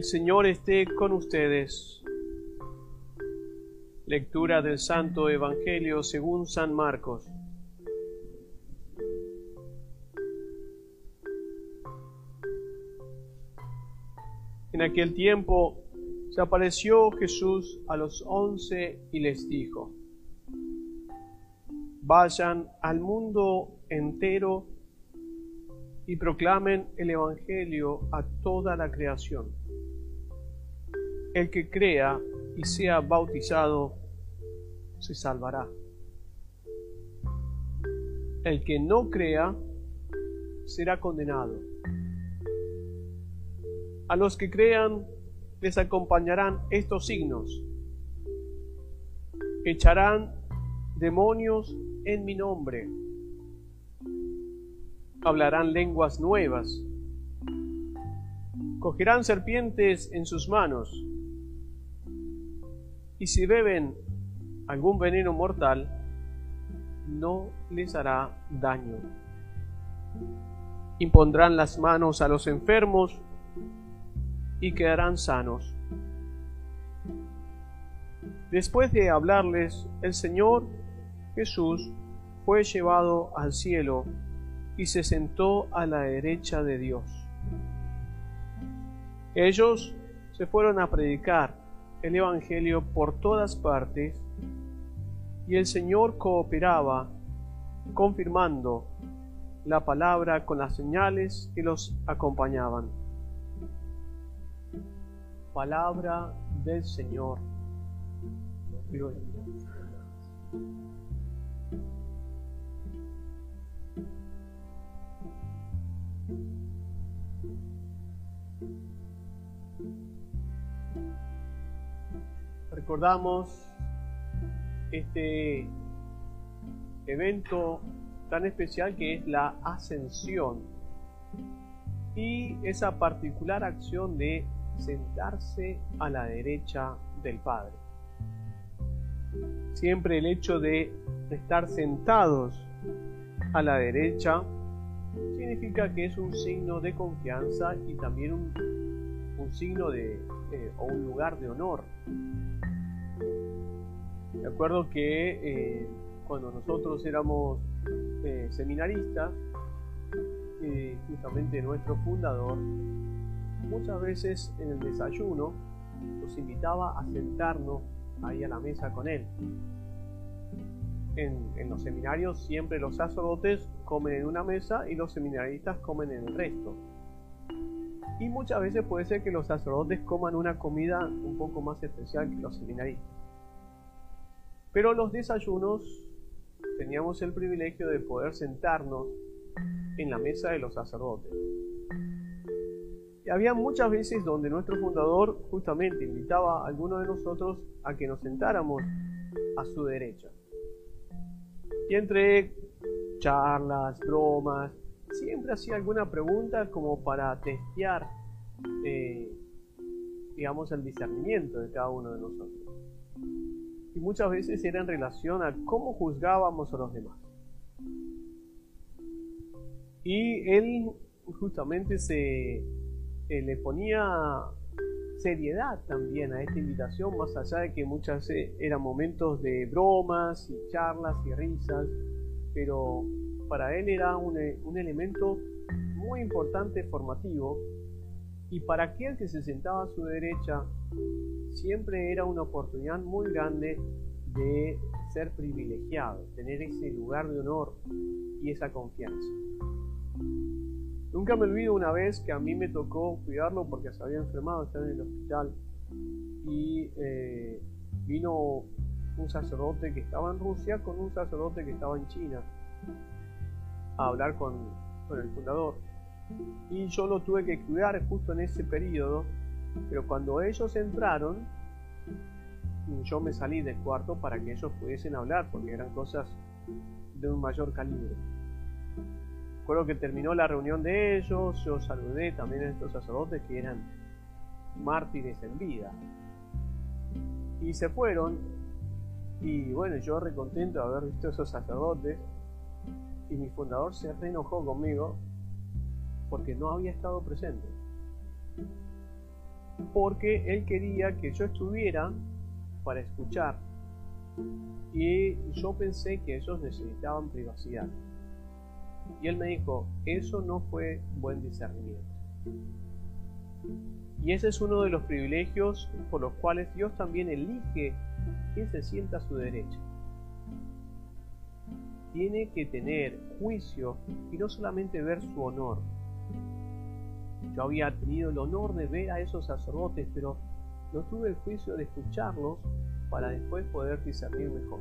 El Señor esté con ustedes. Lectura del Santo Evangelio según San Marcos. En aquel tiempo se apareció Jesús a los once y les dijo, vayan al mundo entero y proclamen el Evangelio a toda la creación. El que crea y sea bautizado se salvará. El que no crea será condenado. A los que crean les acompañarán estos signos. Echarán demonios en mi nombre. Hablarán lenguas nuevas. Cogerán serpientes en sus manos. Y si beben algún veneno mortal, no les hará daño. Impondrán las manos a los enfermos y quedarán sanos. Después de hablarles, el Señor Jesús fue llevado al cielo y se sentó a la derecha de Dios. Ellos se fueron a predicar el Evangelio por todas partes y el Señor cooperaba, confirmando la palabra con las señales que los acompañaban. Palabra del Señor. Recordamos este evento tan especial que es la ascensión y esa particular acción de sentarse a la derecha del Padre. Siempre el hecho de estar sentados a la derecha significa que es un signo de confianza y también un, un signo de, eh, o un lugar de honor. Me acuerdo que eh, cuando nosotros éramos eh, seminaristas, justamente nuestro fundador, muchas veces en el desayuno nos invitaba a sentarnos ahí a la mesa con él. En, los seminarios siempre los sacerdotes comen en una mesa y los seminaristas comen en el resto. Y muchas veces puede ser que los sacerdotes coman una comida un poco más especial que los seminaristas. Pero los desayunos teníamos el privilegio de poder sentarnos en la mesa de los sacerdotes. Y había muchas veces donde nuestro fundador justamente invitaba a algunos de nosotros a que nos sentáramos a su derecha. Y entre charlas, bromas, siempre hacía alguna pregunta como para testear, eh, digamos, el discernimiento de cada uno de nosotros y muchas veces era en relación a cómo juzgábamos a los demás. Y él justamente se eh, le ponía seriedad también a esta invitación, más allá de que muchas veces eran momentos de bromas y charlas y risas, pero para él era un, un elemento muy importante formativo y para aquel que se sentaba a su derecha siempre era una oportunidad muy grande de ser privilegiado, tener ese lugar de honor y esa confianza. Nunca me olvido una vez que a mí me tocó cuidarlo porque se había enfermado, estaba en el hospital y eh, vino un sacerdote que estaba en Rusia con un sacerdote que estaba en China a hablar con, con el fundador. Y yo lo tuve que cuidar justo en ese periodo pero cuando ellos entraron, yo me salí del cuarto para que ellos pudiesen hablar, porque eran cosas de un mayor calibre. Recuerdo que terminó la reunión de ellos, yo saludé también a estos sacerdotes que eran mártires en vida. Y se fueron, y bueno, yo recontento de haber visto a esos sacerdotes, y mi fundador se reenojó conmigo porque no había estado presente. porque Él quería que yo estuviera para escuchar. Y yo pensé que ellos necesitaban privacidad. Y Él me dijo, eso no fue buen discernimiento. Y ese es uno de los privilegios por los cuales Dios también elige quién se sienta a su derecha. Tiene que tener juicio y no solamente ver su honor. Yo había tenido el honor de ver a esos sacerdotes, pero no tuve el juicio de escucharlos para después poder discernir mejor.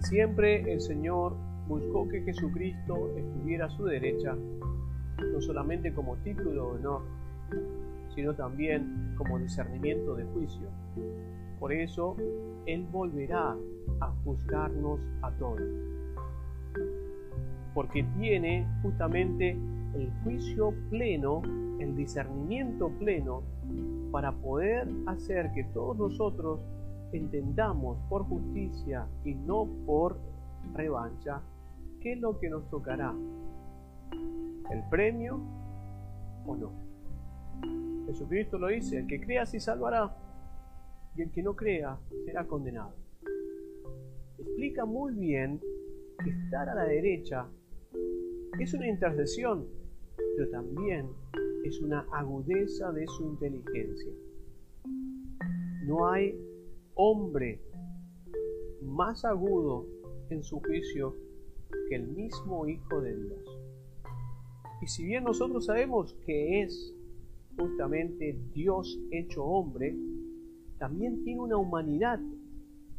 Siempre el Señor buscó que Jesucristo estuviera a su derecha no solamente como título de honor, sino también como discernimiento de juicio. Por eso, Él volverá a juzgarnos a todos. Porque tiene justamente el juicio pleno, el discernimiento pleno, para poder hacer que todos nosotros entendamos por justicia y no por revancha qué es lo que nos tocará el premio o no. Jesucristo lo dice, el que crea sí salvará y el que no crea será condenado. Explica muy bien que estar a la derecha es una intercesión, pero también es una agudeza de su inteligencia. No hay hombre más agudo en su juicio que el mismo Hijo de Dios. Y si bien nosotros sabemos que es justamente Dios hecho hombre, también tiene una humanidad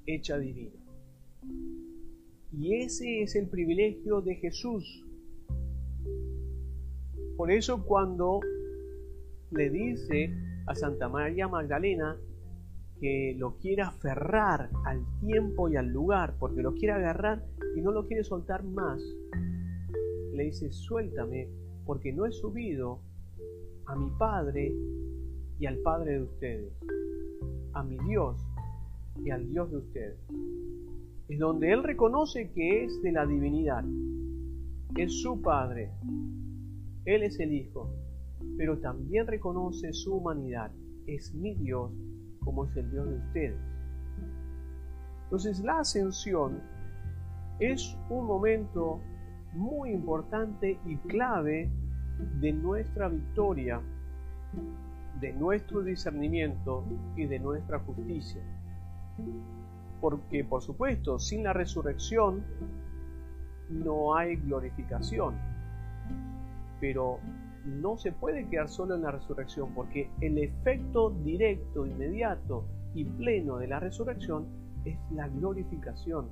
hecha divina. Y ese es el privilegio de Jesús. Por eso cuando le dice a Santa María Magdalena que lo quiere aferrar al tiempo y al lugar, porque lo quiere agarrar y no lo quiere soltar más, le dice, suéltame porque no he subido a mi Padre y al Padre de ustedes, a mi Dios y al Dios de ustedes. Es donde Él reconoce que es de la divinidad, es su Padre, Él es el Hijo, pero también reconoce su humanidad, es mi Dios como es el Dios de ustedes. Entonces la ascensión es un momento muy importante y clave de nuestra victoria, de nuestro discernimiento y de nuestra justicia. Porque, por supuesto, sin la resurrección no hay glorificación. Pero no se puede quedar solo en la resurrección, porque el efecto directo, inmediato y pleno de la resurrección es la glorificación.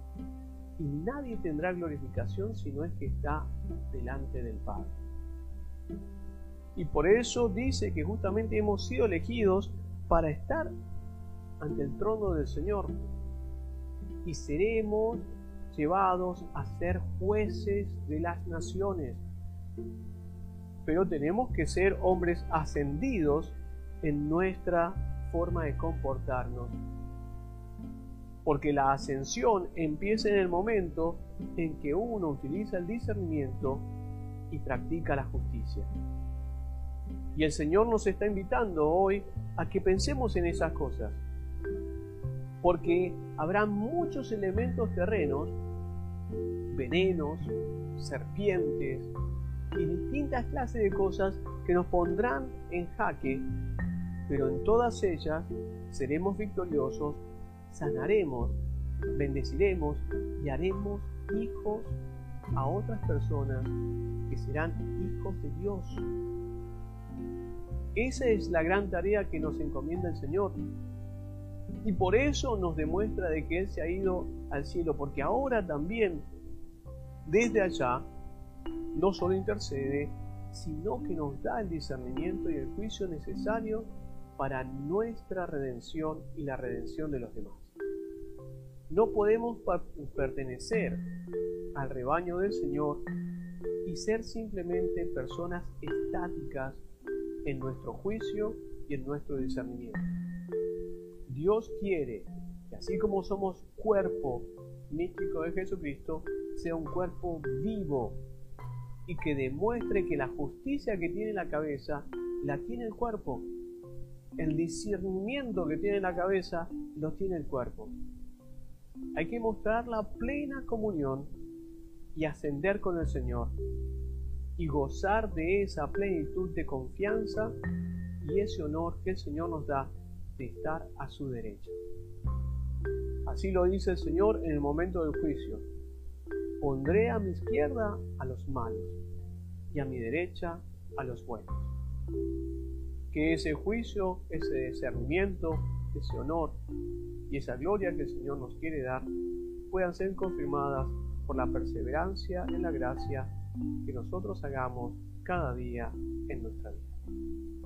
Y nadie tendrá glorificación si no es que está delante del Padre. Y por eso dice que justamente hemos sido elegidos para estar ante el trono del Señor. Y seremos llevados a ser jueces de las naciones. Pero tenemos que ser hombres ascendidos en nuestra forma de comportarnos. Porque la ascensión empieza en el momento en que uno utiliza el discernimiento y practica la justicia. Y el Señor nos está invitando hoy a que pensemos en esas cosas. Porque habrá muchos elementos terrenos, venenos, serpientes y distintas clases de cosas que nos pondrán en jaque, pero en todas ellas seremos victoriosos, sanaremos, bendeciremos y haremos hijos a otras personas que serán hijos de Dios. Esa es la gran tarea que nos encomienda el Señor. Y por eso nos demuestra de que Él se ha ido al cielo, porque ahora también, desde allá, no solo intercede, sino que nos da el discernimiento y el juicio necesario para nuestra redención y la redención de los demás. No podemos pertenecer al rebaño del Señor y ser simplemente personas estáticas en nuestro juicio y en nuestro discernimiento. Dios quiere que así como somos cuerpo místico de Jesucristo, sea un cuerpo vivo y que demuestre que la justicia que tiene la cabeza la tiene el cuerpo. El discernimiento que tiene la cabeza lo tiene el cuerpo. Hay que mostrar la plena comunión y ascender con el Señor y gozar de esa plenitud de confianza y ese honor que el Señor nos da de estar a su derecha. Así lo dice el Señor en el momento del juicio. Pondré a mi izquierda a los malos y a mi derecha a los buenos. Que ese juicio, ese discernimiento, ese honor y esa gloria que el Señor nos quiere dar puedan ser confirmadas por la perseverancia en la gracia que nosotros hagamos cada día en nuestra vida.